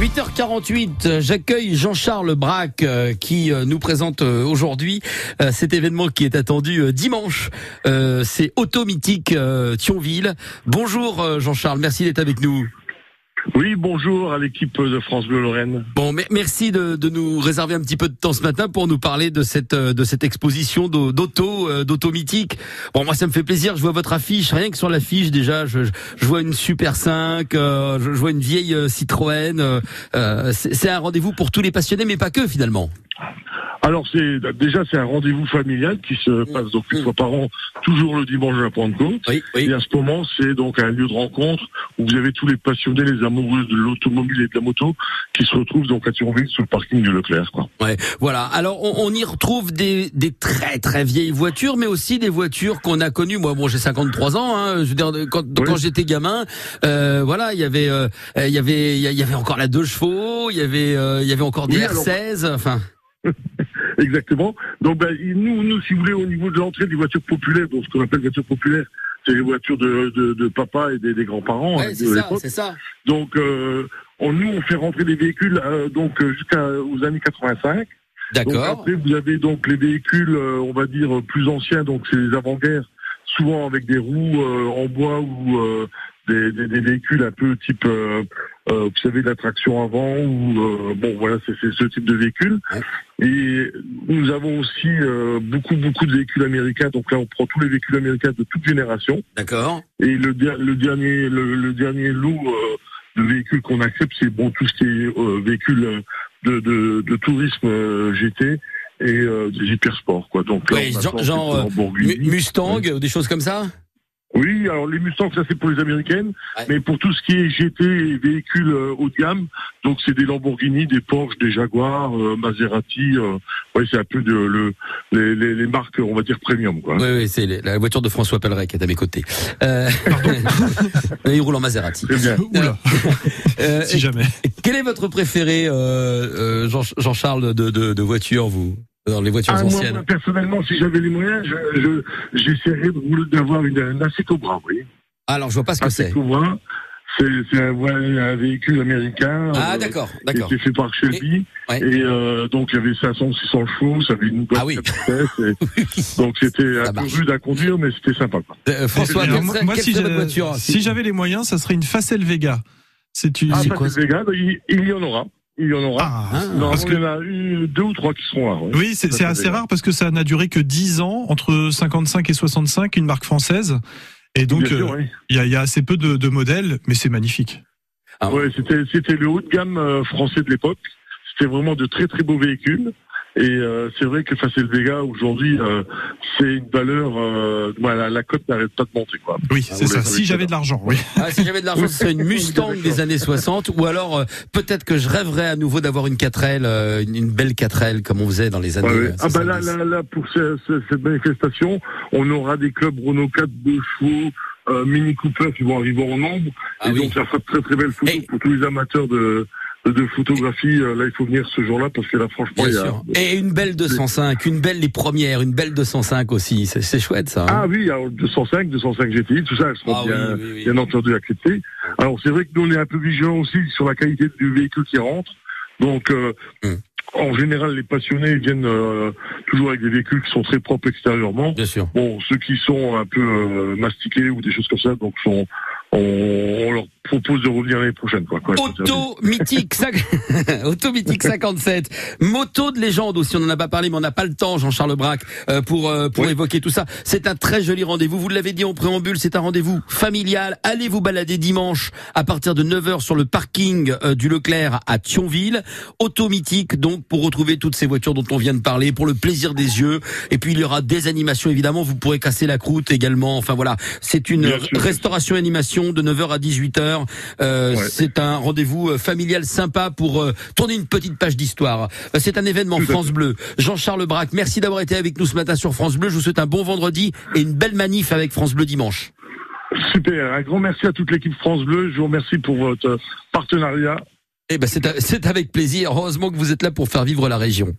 8h48, j'accueille Jean-Charles Braque euh, qui euh, nous présente euh, aujourd'hui cet événement qui est attendu dimanche. C'est Automythique Thionville. Bonjour Jean-Charles, merci d'être avec nous. Oui, bonjour à l'équipe de France Bleu Lorraine. Bon, merci de, de, nous réserver un petit peu de temps ce matin pour nous parler de cette de cette exposition d'auto d'auto mythique. Bon, moi ça me fait plaisir. Je vois votre affiche, rien que sur l'affiche déjà, je, je, vois une Super 5, je, je, vois une vieille Citroën. Euh, c'est un rendez-vous pour tous les passionnés, mais pas que finalement. Alors c'est déjà c'est un rendez-vous familial qui se mmh. passe donc une fois par an, toujours le dimanche à la Pentecôte. Oui, Et à ce moment, c'est donc un lieu de rencontre où vous avez tous les passionnés, les amoureux de l'automobile et de la moto qui se retrouvent donc à Thionville sur le parking du Leclerc. Quoi. Ouais, voilà. Alors on, y retrouve des, des très très vieilles voitures, mais aussi des voitures qu'on a connues. Moi, bon, j'ai 53 ans. Hein, je veux dire, quand, quand j'étais gamin, euh, voilà, il y avait, euh, il y avait, il y avait encore la deux chevaux, il y avait, euh, il y avait encore des R16. Enfin. Exactement. Donc ben, nous, nous, si vous voulez, au niveau de l'entrée des voitures populaires, donc ce qu'on appelle voitures populaires, c'est les voitures de, de, de papa et des, des grands-parents. Ouais, hein, c'est ça, ça, Donc euh, on, nous, on fait rentrer des véhicules euh, donc jusqu'aux années 85. D'accord. Après, vous avez donc les véhicules, euh, on va dire plus anciens, donc c'est les avant-guerres, souvent avec des roues euh, en bois ou des, des, des, véhicules un peu type euh, vous savez, la traction avant ou euh, bon voilà, c'est ce type de véhicule. Et nous avons aussi euh, beaucoup beaucoup de véhicules américains. Donc là, on prend tous les véhicules américains de toute génération. D'accord. Et le, le dernier le, dernier lot de véhicules qu'on accepte, c'est bon tout ce qui est véhicules de, de, de tourisme GT et des hypersports quoi. Donc là, genre, Mustang ou des choses comme ça? Oui, alors les Mustangs, ça c'est pour les américaines, mais pour tout ce qui est GT et véhicules euh, haut de gamme, donc c'est des Lamborghini, des Porsche, des Jaguars, euh, Maserati, euh, ouais, c'est un peu de, le, les, les, les, marques, on va dire premium, quoi. Oui, oui, c'est la voiture de François Pelleret qui est à mes côtés. Euh... il roule en Maserati. Bien. Oula. si jamais. Quel est votre préféré, Jean-Charles, de, de, de voiture, vous? Dans les voitures ah, anciennes moi, personnellement, si j'avais les moyens, j'essaierais je, d'avoir une, un Assetto oui. Alors, je vois pas ce que c'est. C'est un, un, véhicule américain. Ah, d'accord, d'accord. Qui fait par Shelby. Et, et euh, donc, il y avait 500, 600 chevaux, ça avait une bonne ah, oui. donc, c'était un peu rude à conduire, mais c'était sympa. Quoi. Euh, François, quelle, moi, si votre voiture Si j'avais les moyens, ça serait une Facel Vega. C'est une... Ah, Facel Vega, il, il y en aura il y en aura. Ah, parce qu'il y en a eu deux ou trois qui seront là. Oui, c'est assez rare parce que ça n'a duré que 10 ans, entre 55 et 65, une marque française. Et donc, euh, il y, a, assez peu de, modèles, mais c'est magnifique. Ah, ouais, c'était le haut de gamme euh, français de l'époque. C'était vraiment de très très beaux véhicules. Et euh, c'est vrai que Facel Vega aujourd'hui, euh, c'est une valeur. Euh, voilà, la cote n'arrête pas de monter, quoi. Oui, c'est ça. Si j'avais de l'argent, oui. Ah, si j'avais de l'argent, ce serait une Mustang des années 60, ou alors euh, peut-être que je rêverais à nouveau d'avoir une 4L, euh, une, belle 4L comme on faisait dans les années. Ouais, ah bah là, là, là, pour cette manifestation, on aura des clubs Renault 4 de chevaux. Mini Cooper qui vont arriver en nombre ah et donc ça fera de très très belles photos pour tous les amateurs de de photographie, euh, là il faut venir ce jour-là parce que là franchement il y a... Et une belle 205, une belle les premières, une belle 205 aussi, c'est chouette ça. Hein ah oui, alors 205, 205 GTI, tout ça, elles seront ah bien, bien entendu acceptées. Alors c'est vrai que nous on est un peu vigilants aussi sur la qualité du véhicule qui rentre, donc euh, hum. En général, les passionnés viennent euh, toujours avec des véhicules qui sont très propres extérieurement. Bien sûr. Bon, ceux qui sont un peu mastiqués ou des choses comme ça, donc sont on, leur propose de revenir l'année prochaine. Quoi, Auto mythique, Auto mythique 57, moto de légende aussi. On en a pas parlé, mais on n'a pas le temps, Jean-Charles Braque, euh, pour euh, pour évoquer tout ça. C'est un très joli rendez-vous. Vous l'avez dit en préambule, c'est un rendez-vous familial. Allez vous balader dimanche à partir de 9h sur le parking euh, du Leclerc à Thionville. Auto mythique, donc pour retrouver toutes ces voitures dont on vient de parler, pour le plaisir des yeux. Et puis il y aura des animations évidemment. Vous pourrez casser la croûte également. Enfin voilà, c'est une restauration animation de 9h à 18h. Euh, c'est un rendez-vous euh, familial sympa pour euh, tourner une petite page d'histoire. C'est un événement France Bleu. Jean-Charles Braque, merci d'avoir été avec nous ce matin sur France Bleu. Je vous souhaite un bon vendredi et une belle manif avec France Bleu dimanche. Super, un grand merci à toute l'équipe France Bleu. Je vous remercie pour votre partenariat. Eh ben c'est avec plaisir. Heureusement que vous êtes là pour faire vivre la région.